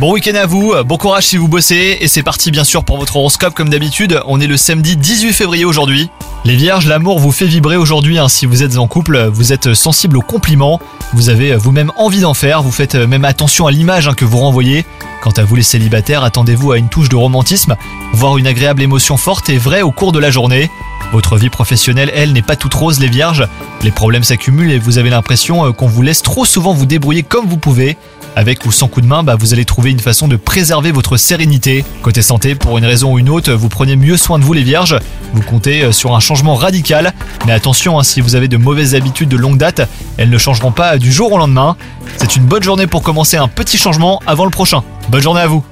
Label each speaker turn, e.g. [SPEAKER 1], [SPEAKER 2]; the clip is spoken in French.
[SPEAKER 1] Bon week-end à vous, bon courage si vous bossez, et c'est parti bien sûr pour votre horoscope comme d'habitude, on est le samedi 18 février aujourd'hui. Les vierges, l'amour vous fait vibrer aujourd'hui hein. si vous êtes en couple, vous êtes sensible aux compliments, vous avez vous-même envie d'en faire, vous faites même attention à l'image hein, que vous renvoyez. Quant à vous les célibataires, attendez-vous à une touche de romantisme, voire une agréable émotion forte et vraie au cours de la journée. Votre vie professionnelle, elle, n'est pas toute rose les vierges. Les problèmes s'accumulent et vous avez l'impression euh, qu'on vous laisse trop souvent vous débrouiller comme vous pouvez. Avec ou sans coup de main, bah, vous allez trouver une façon de préserver votre sérénité. Côté santé, pour une raison ou une autre, vous prenez mieux soin de vous les vierges. Vous comptez euh, sur un changement radical. Mais attention, hein, si vous avez de mauvaises habitudes de longue date, elles ne changeront pas du jour au lendemain. C'est une bonne journée pour commencer un petit changement avant le prochain. Bonne journée à vous